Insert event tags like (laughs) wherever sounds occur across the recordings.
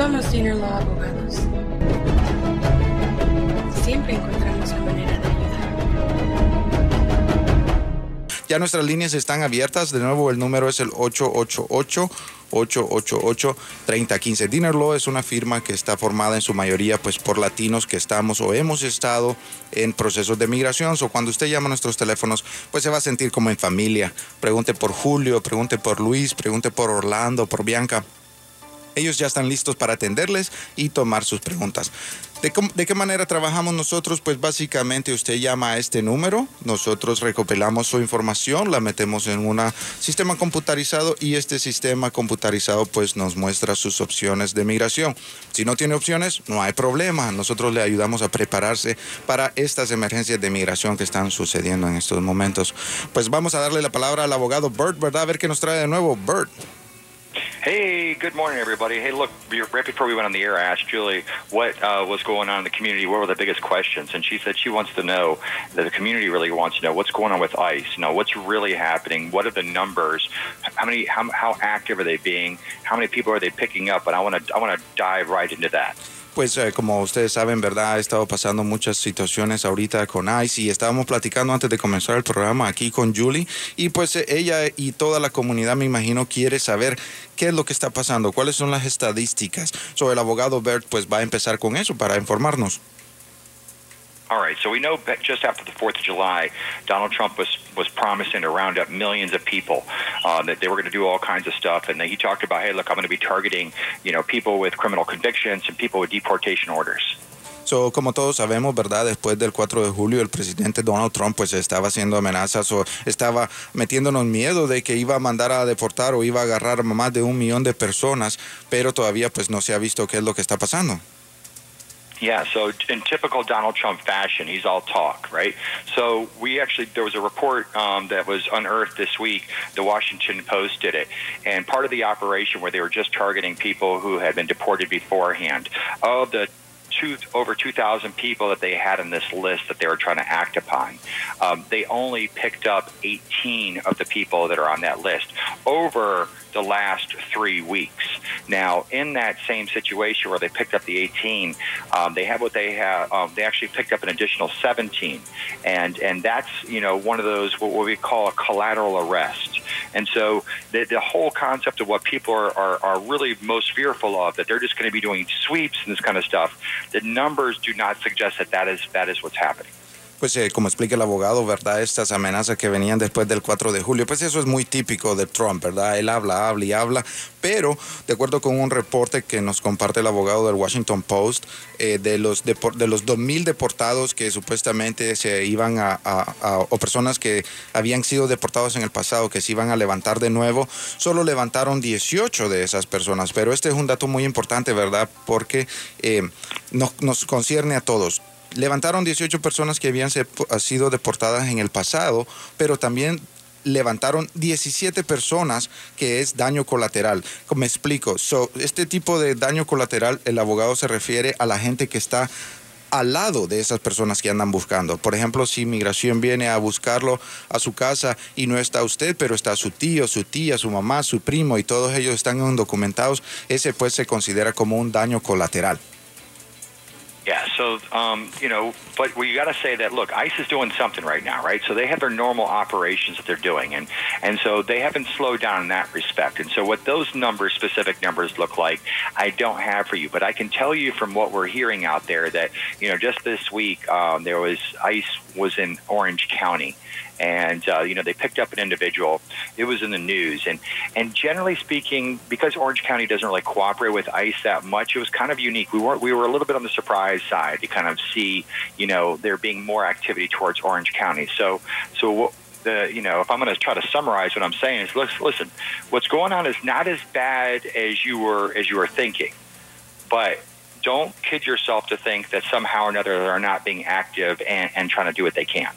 Somos Dinner Law Abogados. Siempre encontramos la manera de ayudar. Ya nuestras líneas están abiertas. De nuevo, el número es el 888. 888-3015. Dinner Law es una firma que está formada en su mayoría pues por latinos que estamos o hemos estado en procesos de migración. O cuando usted llama a nuestros teléfonos, pues se va a sentir como en familia. Pregunte por Julio, pregunte por Luis, pregunte por Orlando, por Bianca. Ellos ya están listos para atenderles y tomar sus preguntas. ¿De, qué manera trabajamos nosotros? Pues básicamente usted llama a este número, nosotros recopilamos su información, la metemos en un sistema computarizado y este sistema computarizado pues nos muestra sus opciones de migración. Si no tiene opciones, no hay problema, nosotros le ayudamos a prepararse para estas emergencias de migración que están sucediendo en estos momentos. Pues vamos a darle la palabra al abogado Bert, ¿verdad? A ver qué nos trae de nuevo, Bert. Hey, good morning, everybody. Hey, look, right before we went on the air, I asked Julie what uh, was going on in the community. What were the biggest questions? And she said she wants to know that the community really wants to know what's going on with ICE. You know, what's really happening? What are the numbers? How many? How, how active are they being? How many people are they picking up? And I want to I want to dive right into that. Pues eh, como ustedes saben, ¿verdad? Ha estado pasando muchas situaciones ahorita con ICE y estábamos platicando antes de comenzar el programa aquí con Julie y pues eh, ella y toda la comunidad me imagino quiere saber qué es lo que está pasando, cuáles son las estadísticas. So, el abogado Bert pues va a empezar con eso para informarnos. All right, so we know just after the 4th of July, Donald Trump was, promising to round up millions of people, uh, that they were going to do all kinds of stuff. And he talked about, hey, look, I'm going to be targeting, you know, people with criminal convictions and people with deportation orders. So, como todos sabemos, ¿verdad? Después del 4 de julio, el presidente Donald Trump pues estaba haciendo amenazas o estaba metiéndonos miedo de que iba a mandar a deportar o iba a agarrar más de un millón de personas, pero todavía pues no se ha visto qué es lo que está pasando. Yeah, so in typical Donald Trump fashion, he's all talk, right? So we actually, there was a report um, that was unearthed this week. The Washington Post did it. And part of the operation where they were just targeting people who had been deported beforehand, of the two, over 2,000 people that they had in this list that they were trying to act upon. Um, they only picked up 18 of the people that are on that list. Over the last three weeks. Now, in that same situation where they picked up the 18, um, they have what they have. Um, they actually picked up an additional 17, and and that's you know one of those what we call a collateral arrest. And so the, the whole concept of what people are, are, are really most fearful of that they're just going to be doing sweeps and this kind of stuff. The numbers do not suggest that that is that is what's happening. Pues eh, como explica el abogado, ¿verdad? Estas amenazas que venían después del 4 de julio, pues eso es muy típico de Trump, ¿verdad? Él habla, habla y habla, pero de acuerdo con un reporte que nos comparte el abogado del Washington Post, eh, de los de, los 2.000 deportados que supuestamente se iban a, o personas que habían sido deportados en el pasado, que se iban a levantar de nuevo, solo levantaron 18 de esas personas, pero este es un dato muy importante, ¿verdad? Porque eh, nos, nos concierne a todos levantaron 18 personas que habían sido deportadas en el pasado, pero también levantaron 17 personas que es daño colateral. Me explico. este tipo de daño colateral, el abogado se refiere a la gente que está al lado de esas personas que andan buscando. Por ejemplo, si migración viene a buscarlo a su casa y no está usted, pero está su tío, su tía, su mamá, su primo y todos ellos están documentados, ese pues se considera como un daño colateral. Yeah, so um, you know, but we got to say that look, ICE is doing something right now, right? So they have their normal operations that they're doing, and and so they haven't slowed down in that respect. And so what those numbers, specific numbers, look like, I don't have for you, but I can tell you from what we're hearing out there that you know, just this week um, there was ICE was in Orange County and uh, you know they picked up an individual. It was in the news, and and generally speaking, because Orange County doesn't really cooperate with ICE that much, it was kind of unique. We were we were a little bit on the surprise side to kind of see you know there being more activity towards Orange County. So so. what, the, you know, if I'm going to try to summarize what I'm saying is, listen, what's going on is not as bad as you were as you were thinking, but don't kid yourself to think that somehow or another they're not being active and, and trying to do what they can.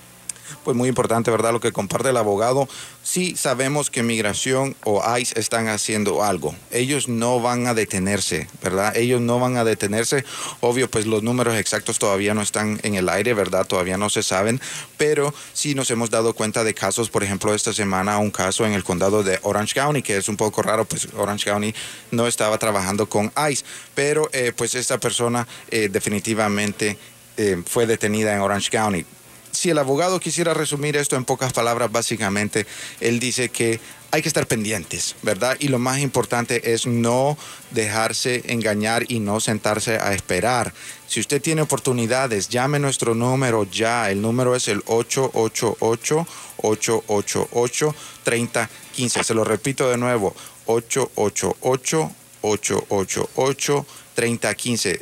Pues muy importante, ¿verdad? Lo que comparte el abogado. Sí sabemos que migración o ICE están haciendo algo. Ellos no van a detenerse, ¿verdad? Ellos no van a detenerse. Obvio, pues los números exactos todavía no están en el aire, ¿verdad? Todavía no se saben, pero sí nos hemos dado cuenta de casos, por ejemplo, esta semana un caso en el condado de Orange County, que es un poco raro, pues Orange County no estaba trabajando con ICE, pero eh, pues esta persona eh, definitivamente eh, fue detenida en Orange County si el abogado quisiera resumir esto en pocas palabras, básicamente, él dice que hay que estar pendientes, ¿verdad? Y lo más importante es no dejarse engañar y no sentarse a esperar. Si usted tiene oportunidades, llame nuestro número ya. El número es el 888-888-3015. Se lo repito de nuevo, 888-888. 30-15.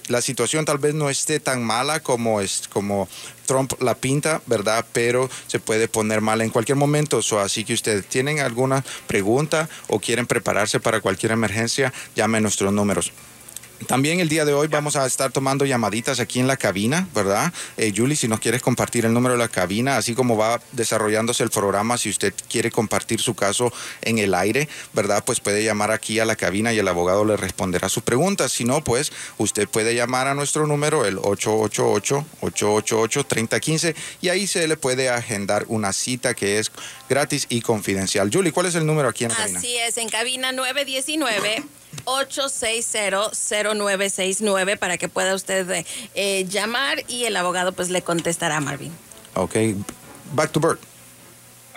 La situación tal vez no esté tan mala como, es, como Trump la pinta, ¿verdad? Pero se puede poner mal en cualquier momento. So, así que ustedes tienen alguna pregunta o quieren prepararse para cualquier emergencia, llamen a nuestros números. También el día de hoy vamos a estar tomando llamaditas aquí en la cabina, ¿verdad? Eh, Julie, si nos quieres compartir el número de la cabina, así como va desarrollándose el programa, si usted quiere compartir su caso en el aire, ¿verdad? Pues puede llamar aquí a la cabina y el abogado le responderá sus preguntas. Si no, pues usted puede llamar a nuestro número, el 888-888-3015, y ahí se le puede agendar una cita que es gratis y confidencial. Julie, ¿cuál es el número aquí en la cabina? Así es, en cabina 919. 860-0969 para que pueda usted eh, llamar y el abogado pues le contestará a Marvin. Ok, back to Bert.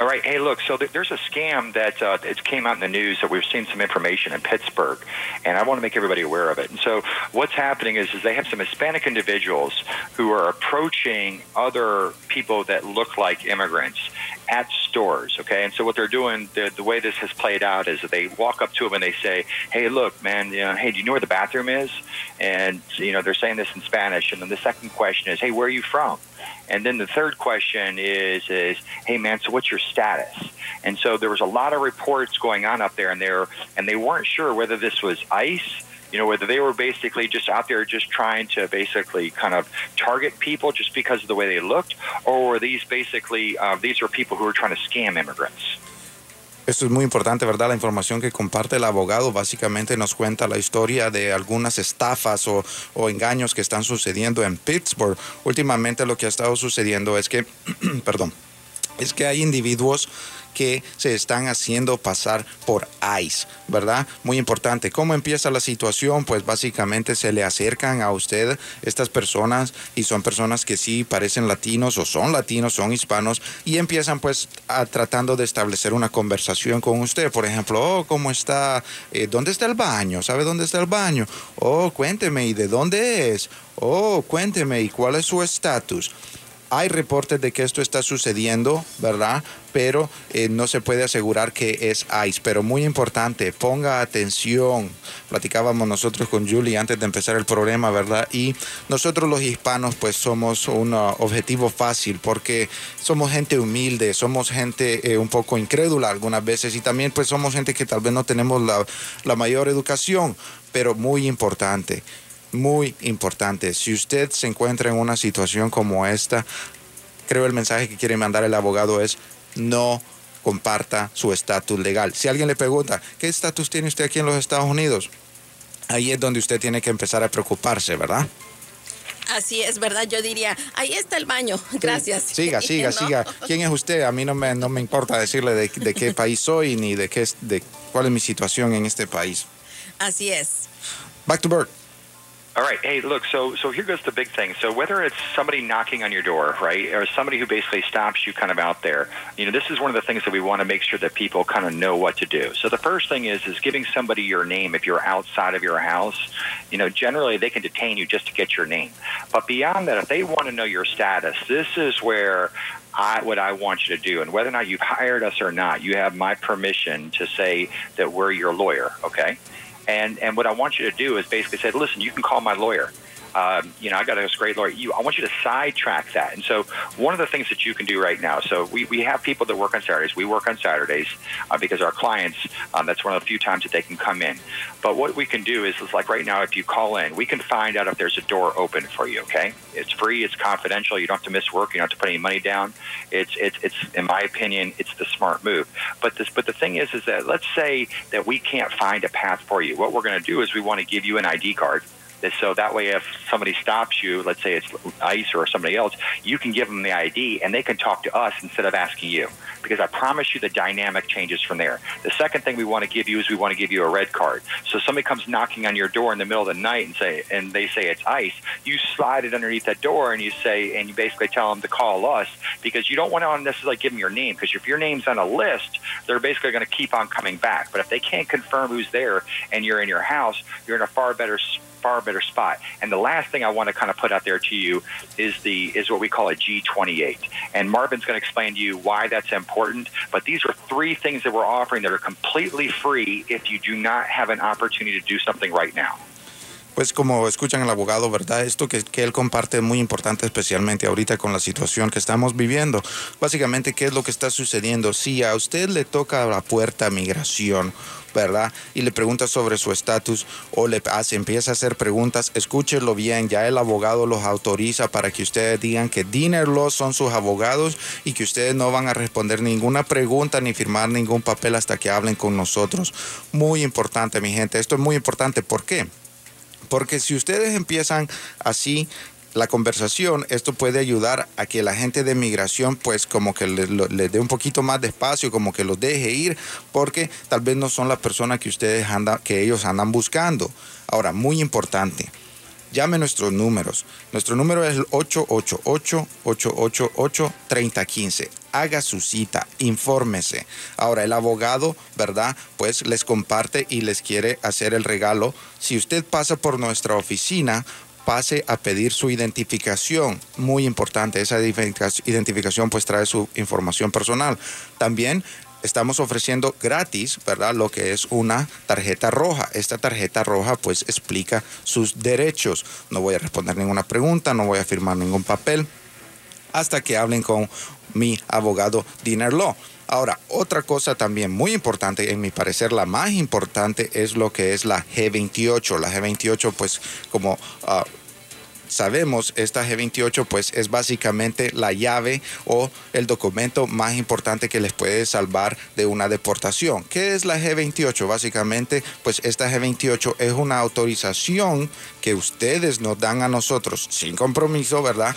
All right. Hey, look. So th- there's a scam that uh, it came out in the news that we've seen some information in Pittsburgh, and I want to make everybody aware of it. And so what's happening is, is they have some Hispanic individuals who are approaching other people that look like immigrants at stores. Okay. And so what they're doing, the, the way this has played out is that they walk up to them and they say, "Hey, look, man. You know, hey, do you know where the bathroom is?" And you know, they're saying this in Spanish. And then the second question is, "Hey, where are you from?" And then the third question is, is, hey man, so what's your status? And so there was a lot of reports going on up there, and they were, and they weren't sure whether this was ICE, you know, whether they were basically just out there just trying to basically kind of target people just because of the way they looked, or were these basically uh, these were people who were trying to scam immigrants? Esto es muy importante, ¿verdad? La información que comparte el abogado básicamente nos cuenta la historia de algunas estafas o, engaños que están sucediendo en Pittsburgh. Últimamente lo que ha estado sucediendo es que, (clears throat) perdón, es que hay individuos que se están haciendo pasar por ICE, ¿verdad? Muy importante. ¿Cómo empieza la situación? Pues básicamente se le acercan a usted estas personas y son personas que sí parecen latinos o son latinos, son hispanos y empiezan pues a, tratando de establecer una conversación con usted. Por ejemplo, oh, ¿cómo está? Eh, ¿Dónde está el baño? ¿Sabe dónde está el baño? Oh, cuénteme, ¿y de dónde es? Oh, cuénteme, ¿y cuál es su estatus? Hay reportes de que esto está sucediendo, ¿verdad? Pero eh, no se puede asegurar que es ICE. Pero muy importante, ponga atención. Platicábamos nosotros con Julie antes de empezar el programa, ¿verdad? Y nosotros los hispanos pues somos un uh, objetivo fácil porque somos gente humilde, somos gente eh, un poco incrédula algunas veces y también pues somos gente que tal vez no tenemos la mayor educación, pero muy importante muy importante. Si usted se encuentra en una situación como esta, creo el mensaje que quiere mandar el abogado es no comparta su estatus legal. Si alguien le pregunta, ¿qué estatus tiene usted aquí en los Estados Unidos? Ahí es donde usted tiene que empezar a preocuparse, ¿verdad? Así es, ¿verdad? Yo diría, ahí está el baño, gracias. Sí. Siga, (laughs) siga, ¿No? siga. ¿Quién es usted? A mí no me, no me importa decirle de, de qué (laughs) país soy ni de, qué, de cuál es mi situación en este país. Así es. Back to Bert. All right. Hey, look. So, so here goes the big thing. So, whether it's somebody knocking on your door, right, or somebody who basically stops you kind of out there, you know, this is one of the things that we want to make sure that people kind of know what to do. So, the first thing is is giving somebody your name if you're outside of your house. You know, generally they can detain you just to get your name. But beyond that, if they want to know your status, this is where I, what I want you to do. And whether or not you've hired us or not, you have my permission to say that we're your lawyer. Okay. And and what I want you to do is basically say, listen, you can call my lawyer. Um, you know, I got this great lawyer. You, I want you to sidetrack that. And so one of the things that you can do right now, so we, we have people that work on Saturdays. We work on Saturdays uh, because our clients, um, that's one of the few times that they can come in. But what we can do is, is like right now, if you call in, we can find out if there's a door open for you. Okay, it's free, it's confidential. You don't have to miss work. You don't have to put any money down. It's it's it's in my opinion, it's the smart move. But this but the thing is, is that let's say that we can't find a path for you. What we're going to do is we want to give you an ID card so that way, if somebody stops you, let's say it's ICE or somebody else, you can give them the ID and they can talk to us instead of asking you. Because I promise you the dynamic changes from there. The second thing we want to give you is we want to give you a red card. So somebody comes knocking on your door in the middle of the night and say, and they say it's ICE, you slide it underneath that door and you say, and you basically tell them to call us because you don't want to necessarily give them your name because if your name's on a list, they're basically going to keep on coming back. But if they can't confirm who's there and you're in your house, you're in a far better far better spot. And the last thing I want to kind of put out there to you is the is what we call a G28. And Marvin's going to explain to you why that's important. But these are three things that we're offering that are completely free if you do not have an opportunity to do something right now. Pues como escuchan el abogado, ¿verdad? Esto que, que, él comparte es muy importante, especialmente ahorita con la situación que estamos viviendo. Básicamente, ¿qué es lo que está sucediendo? Si a usted le toca la puerta migración, ¿verdad? Y le pregunta sobre su estatus o le hace, empieza a hacer preguntas, escúchelo bien, ya el abogado los autoriza para que ustedes digan que Dinner son sus abogados y que ustedes no van a responder ninguna pregunta ni firmar ningún papel hasta que hablen con nosotros. Muy importante, mi gente, esto es muy importante. ¿Por qué? Porque si ustedes empiezan así la conversación, esto puede ayudar a que la gente de migración pues como que le, dé un poquito más de espacio, como que los deje ir, porque tal vez no son las personas que ustedes andan, que ellos andan buscando. Ahora, muy importante, llame nuestros números. Nuestro número es el 888-888-3015. Haga su cita, infórmese. Ahora, el abogado, ¿verdad? Pues les comparte y les quiere hacer el regalo. Si usted pasa por nuestra oficina, pase a pedir su identificación. Muy importante, esa identificación pues trae su información personal. También estamos ofreciendo gratis, ¿verdad? Lo que es una tarjeta roja. Esta tarjeta roja pues explica sus derechos. No voy a responder ninguna pregunta, no voy a firmar ningún papel hasta que hablen con mi abogado Dinner Law. Ahora, otra cosa también muy importante, en mi parecer la más importante, es lo que es la G28. La G28, pues como... Ah, sabemos, esta G28 pues es básicamente la llave o el documento más importante que les puede salvar de una deportación. ¿Qué es la G28? Básicamente pues esta G28 es una autorización que ustedes nos dan a nosotros sin compromiso, ¿verdad?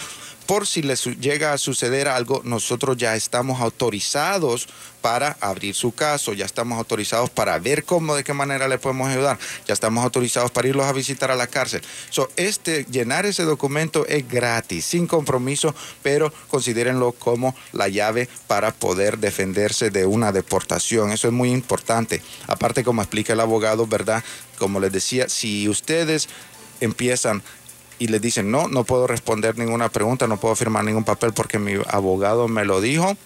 Por si les llega a suceder algo, nosotros ya estamos autorizados para abrir su caso, ya estamos autorizados para ver cómo, de qué manera le podemos ayudar, ya estamos autorizados para irlos a visitar a la cárcel. So, este, llenar ese documento es gratis, sin compromiso, pero considérenlo como la llave para poder defenderse de una deportación. Eso es muy importante. Aparte, como explica el abogado, ¿verdad? Como les decía, si ustedes empiezan y le dicen, no, no puedo responder ninguna pregunta, no puedo firmar ningún papel porque mi abogado me lo dijo,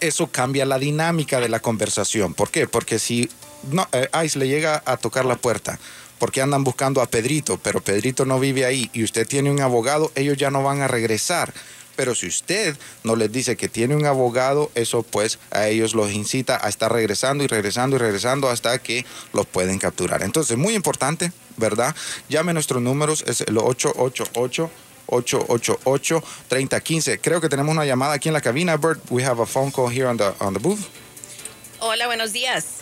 eso cambia la dinámica de la conversación. ¿Por qué? Porque si no, eh, ICE le llega a tocar la puerta, porque andan buscando a Pedrito, pero Pedrito no vive ahí y usted tiene un abogado, ellos ya no van a regresar. Pero si usted no les dice que tiene un abogado, eso pues a ellos los incita a estar regresando y regresando y regresando hasta que los pueden capturar. Entonces, muy importante, ¿verdad? Llame nuestros números, es el 888. 888-3015. Creo que tenemos una llamada aquí en la cabina, Bert. We have a phone call here on the, on the booth. Hola, buenos días.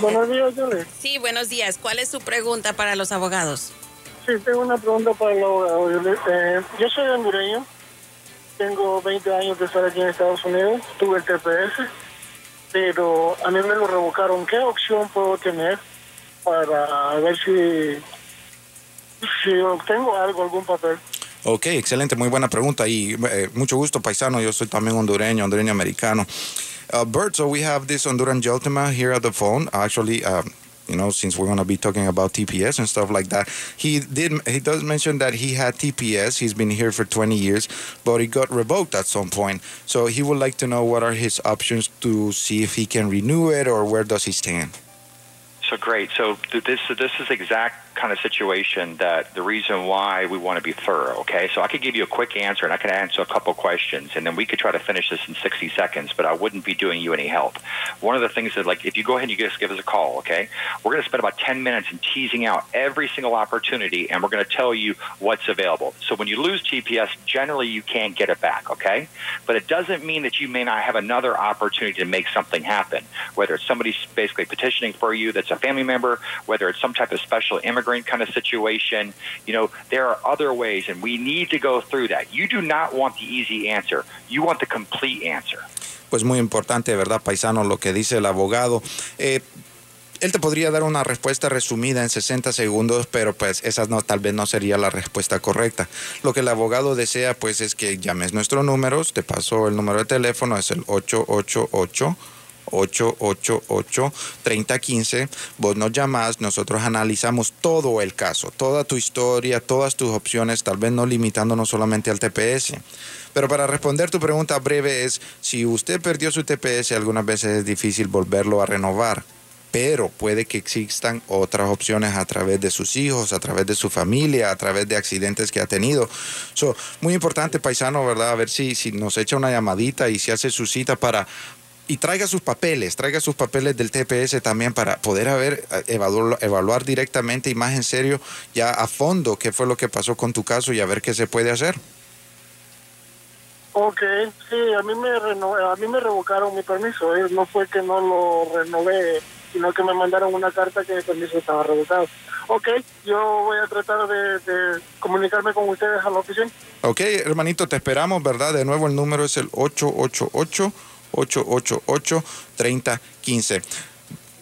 Buenos días, Julie. Sí, buenos días. ¿Cuál es su pregunta para los abogados? Sí, tengo una pregunta para el abogado. Eh, yo soy hondureño, tengo 20 años de estar aquí en Estados Unidos, tuve el TPS, pero a mí me lo revocaron. ¿Qué opción puedo tener para ver si, si obtengo algo, algún papel? Ok, excelente, muy buena pregunta y eh, mucho gusto, paisano. Yo soy también hondureño, hondureño americano. Uh, Bert, so we have this Honduran gentleman here at the phone. Actually, uh, you know, since we're going to be talking about TPS and stuff like that. He did. He does mention that he had TPS. He's been here for 20 years, but he got revoked at some point. So he would like to know what are his options to see if he can renew it or where does he stand. So great. So this this is exact kind of situation that the reason why we want to be thorough, okay? So I could give you a quick answer and I could answer a couple questions and then we could try to finish this in 60 seconds, but I wouldn't be doing you any help. One of the things that, like, if you go ahead and you just give us a call, okay? We're going to spend about 10 minutes in teasing out every single opportunity and we're going to tell you what's available. So when you lose TPS, generally you can't get it back, okay? But it doesn't mean that you may not have another opportunity to make something happen, whether it's somebody basically petitioning for you that's a family member, whether it's some type of special immigrant kind of situation. You know, there are other ways, and we need to go through that. You do not want the easy answer, you want the complete answer. Pues muy importante, ¿verdad, paisano, lo que dice el abogado? Eh, él te podría dar una respuesta resumida en 60 segundos, pero pues esa no, tal vez no sería la respuesta correcta. Lo que el abogado desea pues es que llames nuestros números, te paso el número de teléfono, es el 888. 888-3015. Vos nos llamás, nosotros analizamos todo el caso, toda tu historia, todas tus opciones, tal vez no limitándonos solamente al TPS. Pero para responder tu pregunta breve es, si usted perdió su TPS, algunas veces es difícil volverlo a renovar pero puede que existan otras opciones a través de sus hijos, a través de su familia, a través de accidentes que ha tenido. So, muy importante, paisano, ¿verdad? A ver si, si nos echa una llamadita y si hace su cita para, y traiga sus papeles, traiga sus papeles del TPS también para poder haber, evaluar, evaluar, directamente y más en serio, ya a fondo, qué fue lo que pasó con tu caso y a ver qué se puede hacer. Ok, sí, a mí me, a mí me revocaron mi permiso, ¿eh? no fue que no lo renové sino que me mandaron una carta que el permiso estaba revocado. Ok, yo voy a tratar de, de, comunicarme con ustedes a la oficina. Ok, hermanito, te esperamos, ¿verdad? De nuevo el número es el 888-888-3015.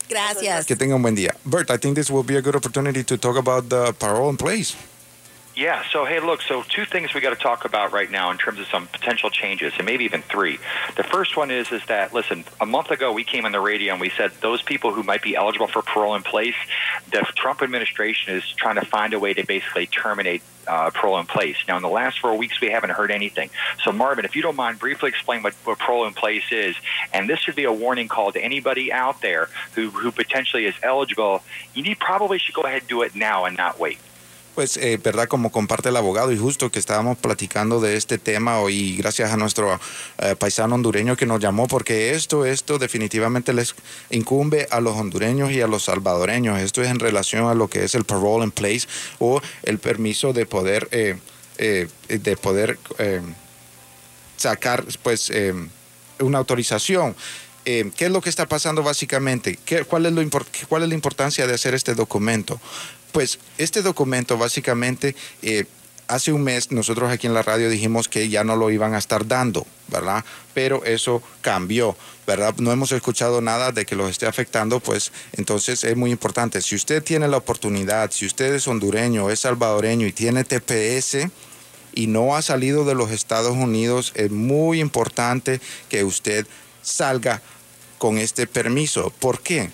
Gracias. Que tenga un buen día. Bert, I think this will be a good opportunity to talk about the parole in place. Yeah. So hey, look. So two things we got to talk about right now in terms of some potential changes, and maybe even three. The first one is is that listen. A month ago, we came on the radio and we said those people who might be eligible for parole in place, the Trump administration is trying to find a way to basically terminate uh, parole in place. Now, in the last four weeks, we haven't heard anything. So, Marvin, if you don't mind, briefly explain what, what parole in place is. And this should be a warning call to anybody out there who, who potentially is eligible. You need, probably should go ahead and do it now and not wait. Pues, eh, ¿verdad? Como comparte el abogado y justo que estábamos platicando de este tema hoy, gracias a nuestro eh, paisano hondureño que nos llamó, porque esto, esto definitivamente les incumbe a los hondureños y a los salvadoreños. Esto es en relación a lo que es el parole in place o el permiso de poder, eh, de poder sacar, pues, una autorización. ¿Qué es lo que está pasando básicamente? ¿Qué, cuál, es lo ¿Cuál es la importancia de hacer este documento? Pues este documento básicamente, eh, hace un mes nosotros aquí en la radio dijimos que ya no lo iban a estar dando, ¿verdad? Pero eso cambió, ¿verdad? No hemos escuchado nada de que los esté afectando, pues entonces es muy importante. Si usted tiene la oportunidad, si usted es hondureño, es salvadoreño y tiene TPS, y no ha salido de los Estados Unidos, es muy importante que usted salga con este permiso. ¿Por qué?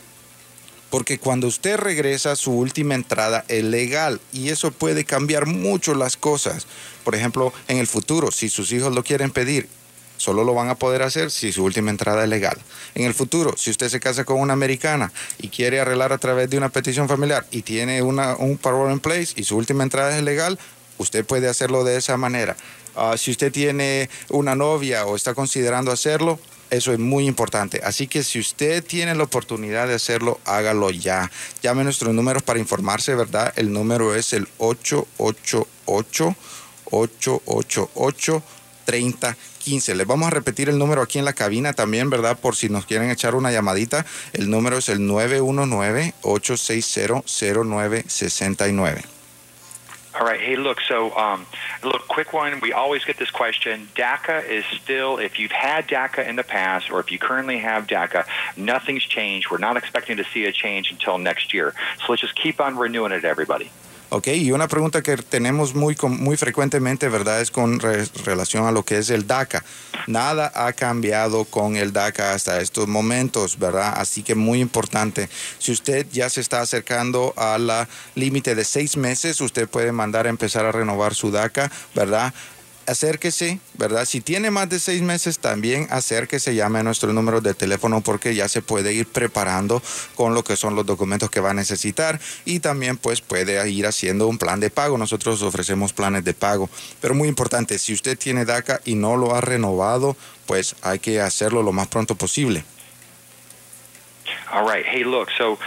Porque cuando usted regresa su última entrada es legal y eso puede cambiar mucho las cosas. Por ejemplo, en el futuro, si sus hijos lo quieren pedir, solo lo van a poder hacer si su última entrada es legal. En el futuro, si usted se casa con una americana y quiere arreglar a través de una petición familiar y tiene una, un parole in place y su última entrada es legal, usted puede hacerlo de esa manera. Ah, si usted tiene una novia o está considerando hacerlo, eso es muy importante. Así que si usted tiene la oportunidad de hacerlo, hágalo ya. Llame nuestros números para informarse, ¿verdad? El número es el 888-888-3015. Les vamos a repetir el número aquí en la cabina también, ¿verdad? Por si nos quieren echar una llamadita. El número es el 919-860-0969. All right. Hey, look. So, um, look, quick one. We always get this question. DACA is still, if you've had DACA in the past, or if you currently have DACA, nothing's changed. We're not expecting to see a change until next year. So let's just keep on renewing it, everybody. Ok, y una pregunta que tenemos muy, muy frecuentemente, ¿verdad? Es con relación a lo que es el DACA. Nada ha cambiado con el DACA hasta estos momentos, ¿verdad? Así que muy importante. Si usted ya se está acercando a la límite de seis meses, usted puede mandar a empezar a renovar su DACA, ¿verdad? Acérquese, ¿verdad? Si tiene más de seis meses, también acérquese, llame a nuestro número de teléfono porque ya se puede ir preparando con lo que son los documentos que va a necesitar y también pues puede ir haciendo un plan de pago. Nosotros ofrecemos planes de pago, pero muy importante, si usted tiene DACA y no lo ha renovado, pues hay que hacerlo lo más pronto posible. All right. Hey, look. So,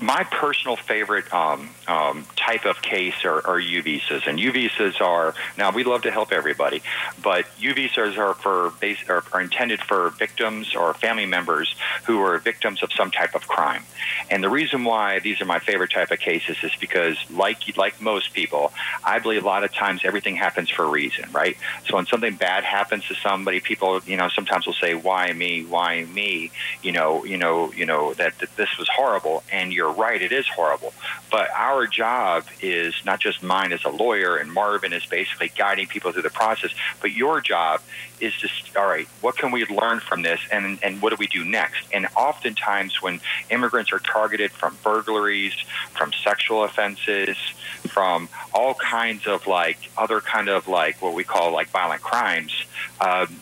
my personal favorite um, um, type of case are, are U visas, and U visas are now we love to help everybody, but U visas are for base, are, are intended for victims or family members who are victims of some type of crime. And the reason why these are my favorite type of cases is because, like like most people, I believe a lot of times everything happens for a reason, right? So when something bad happens to somebody, people, you know, sometimes will say, "Why me? Why me?" You know, you know, you know that, that this was horrible, and you're right, it is horrible. But our job is not just mine as a lawyer, and Marvin is basically guiding people through the process. But your job is just all right. What can we learn from this, and and what do we do next? And oftentimes, when immigrants are targeted from burglaries, from sexual offenses, from all kinds of like other kind of like what we call like violent crimes. Um,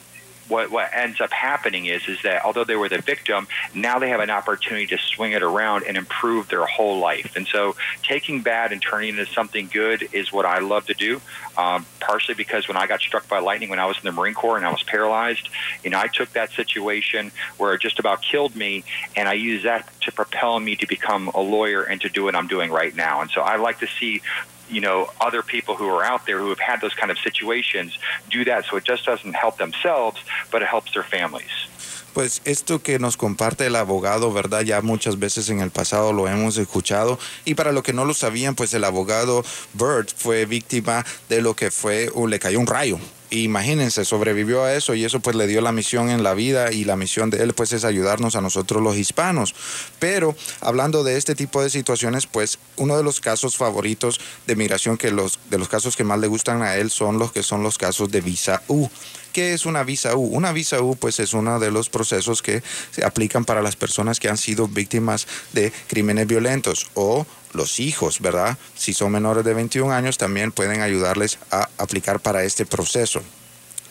what what ends up happening is is that although they were the victim, now they have an opportunity to swing it around and improve their whole life. And so, taking bad and turning it into something good is what I love to do. Um, partially because when I got struck by lightning when I was in the Marine Corps and I was paralyzed, you know, I took that situation where it just about killed me, and I used that to propel me to become a lawyer and to do what I'm doing right now. And so, I like to see you know other people who are out there who have had those kind of situations do that so it just doesn't help themselves but it helps their families Pues esto que nos comparte el abogado, ¿verdad? Ya muchas veces en el pasado lo hemos escuchado. Y para los que no lo sabían, pues el abogado Bird fue víctima de lo que fue, o le cayó un rayo. Imagínense, sobrevivió a eso y eso pues le dio la misión en la vida y la misión de él pues es ayudarnos a nosotros los hispanos. Pero hablando de este tipo de situaciones, pues uno de los casos favoritos de migración que los de los casos que más le gustan a él son los que son los casos de visa U. ¿Qué es una visa U? Una visa U pues es uno de los procesos que se aplican para las personas que han sido víctimas de crímenes violentos o los hijos, ¿verdad? Si son menores de 21 años también pueden ayudarles a aplicar para este proceso.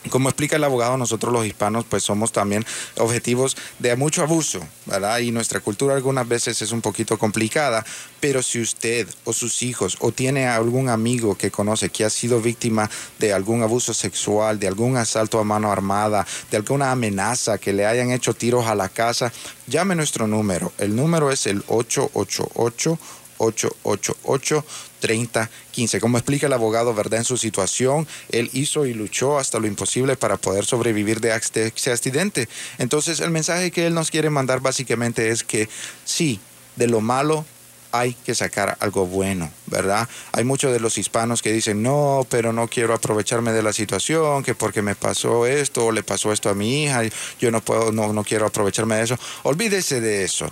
Como explica el abogado, nosotros los hispanos pues somos también objetivos de mucho abuso, ¿verdad? Y nuestra cultura algunas veces es un poquito complicada, pero si usted o sus hijos o tiene algún amigo que conoce que ha sido víctima de algún abuso sexual, de algún asalto a mano armada, de alguna amenaza, que le hayan hecho tiros a la casa, llame nuestro número. El número es el 888 888 3015. Como explica el abogado, ¿verdad? En su situación, él hizo y luchó hasta lo imposible para poder sobrevivir de ese accidente. Entonces, el mensaje que él nos quiere mandar básicamente es que sí, de lo malo hay que sacar algo bueno, ¿verdad? Hay muchos de los hispanos que dicen, no, pero no quiero aprovecharme de la situación, que porque me pasó esto o le pasó esto a mi hija, yo no puedo, no, no quiero aprovecharme de eso. Olvídese de eso.